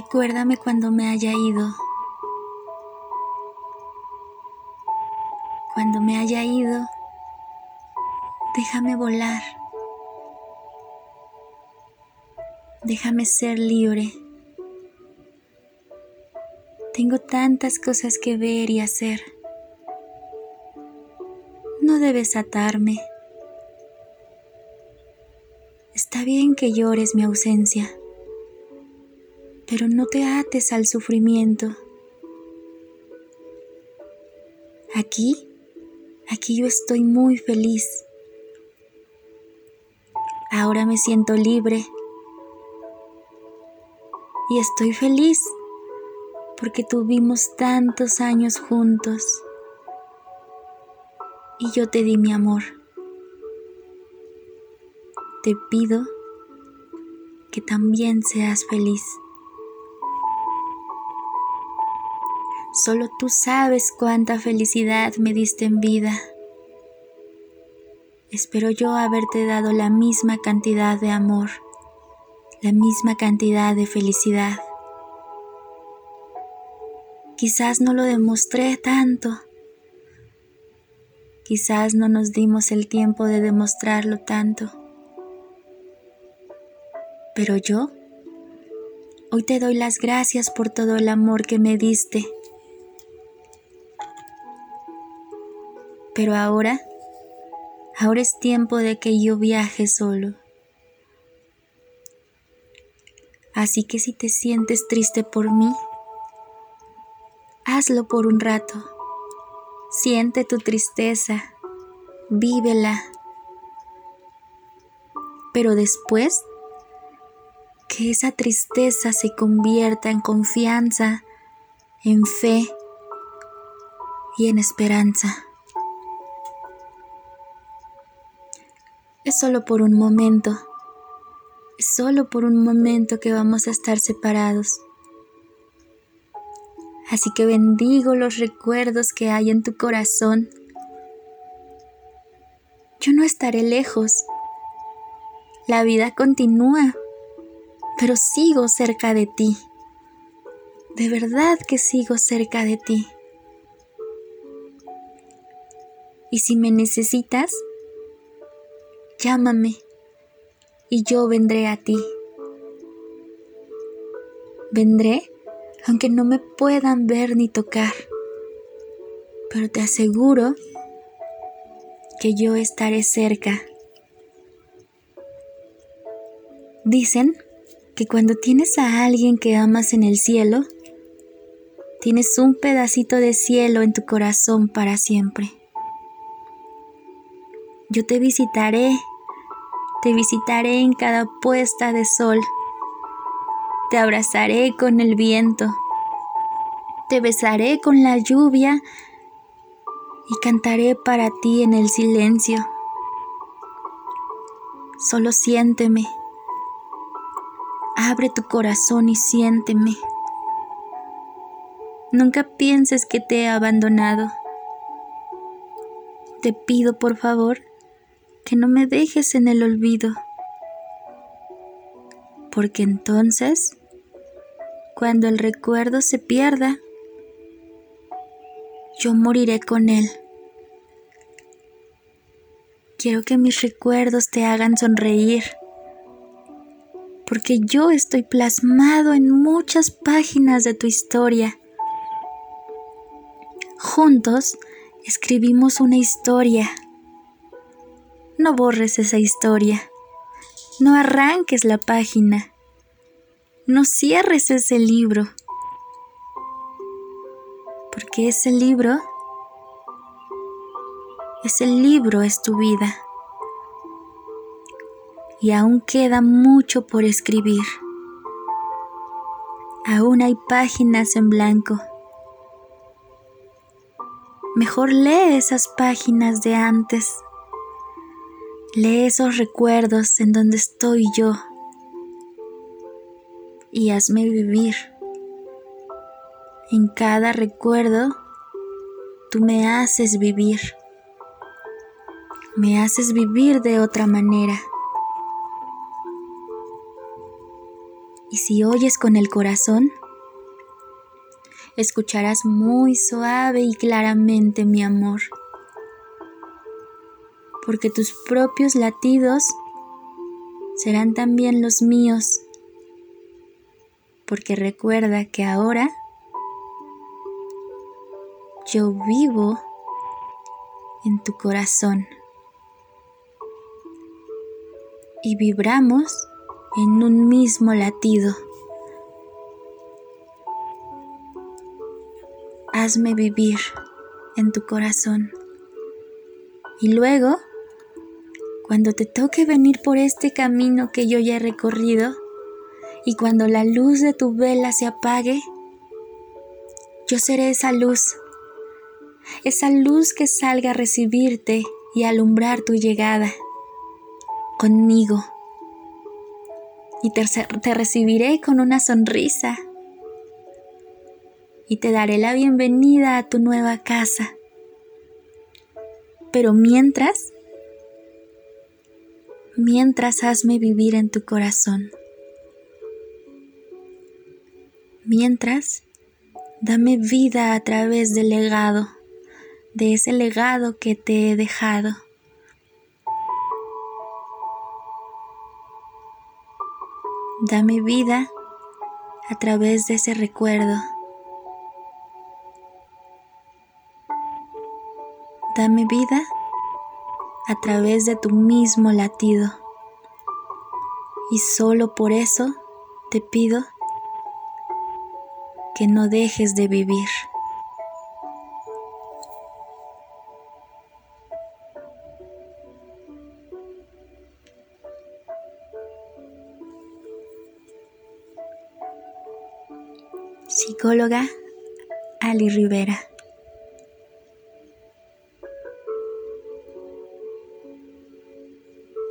Recuérdame cuando me haya ido. Cuando me haya ido, déjame volar. Déjame ser libre. Tengo tantas cosas que ver y hacer. No debes atarme. Está bien que llores mi ausencia, pero no te ates al sufrimiento. Aquí, aquí yo estoy muy feliz. Ahora me siento libre y estoy feliz porque tuvimos tantos años juntos y yo te di mi amor. Te pido que también seas feliz. Solo tú sabes cuánta felicidad me diste en vida. Espero yo haberte dado la misma cantidad de amor, la misma cantidad de felicidad. Quizás no lo demostré tanto. Quizás no nos dimos el tiempo de demostrarlo tanto. Pero yo, hoy te doy las gracias por todo el amor que me diste. Pero ahora, ahora es tiempo de que yo viaje solo. Así que si te sientes triste por mí, hazlo por un rato. Siente tu tristeza, vívela. Pero después, que esa tristeza se convierta en confianza, en fe y en esperanza. Es solo por un momento, es solo por un momento que vamos a estar separados. Así que bendigo los recuerdos que hay en tu corazón. Yo no estaré lejos. La vida continúa, pero sigo cerca de ti. De verdad que sigo cerca de ti. Y si me necesitas, llámame y yo vendré a ti. Vendré aunque no me puedan ver ni tocar. Pero te aseguro que yo estaré cerca. Dicen que cuando tienes a alguien que amas en el cielo, tienes un pedacito de cielo en tu corazón para siempre. Yo te visitaré, te visitaré en cada puesta de sol te abrazaré con el viento, te besaré con la lluvia y cantaré para ti en el silencio. Solo siénteme, abre tu corazón y siénteme. Nunca pienses que te he abandonado. Te pido por favor que no me dejes en el olvido, porque entonces cuando el recuerdo se pierda, yo moriré con él. Quiero que mis recuerdos te hagan sonreír, porque yo estoy plasmado en muchas páginas de tu historia. Juntos escribimos una historia. No borres esa historia. No arranques la página no cierres ese libro, porque ese libro, ese libro es tu vida y aún queda mucho por escribir. Aún hay páginas en blanco. Mejor lee esas páginas de antes. Lee esos recuerdos en donde estoy yo y hazme vivir. En cada recuerdo, tú me haces vivir. Me haces vivir de otra manera. Y si oyes con el corazón, escucharás muy suave y claramente mi amor, porque tus propios latidos serán también los míos, porque recuerda que ahora yo vivo en tu corazón y vibramos en un mismo latido. Hazme vivir en tu corazón. Y luego, cuando te toque venir por este camino que yo ya he recorrido, y cuando la luz de tu vela se apague, yo seré esa luz, esa luz que salga a recibirte y alumbrar tu llegada conmigo y te, recibiré con una sonrisa y te daré la bienvenida a tu nueva casa. Pero mientras, mientras hazme vivir en tu corazón. Mientras, dame vida a través del legado, de ese legado que te he dejado. Dame vida a través de ese recuerdo. Dame vida a través de tu mismo latido. Y solo por eso te pido que no dejes de vivir. Psicóloga Ali Rivera.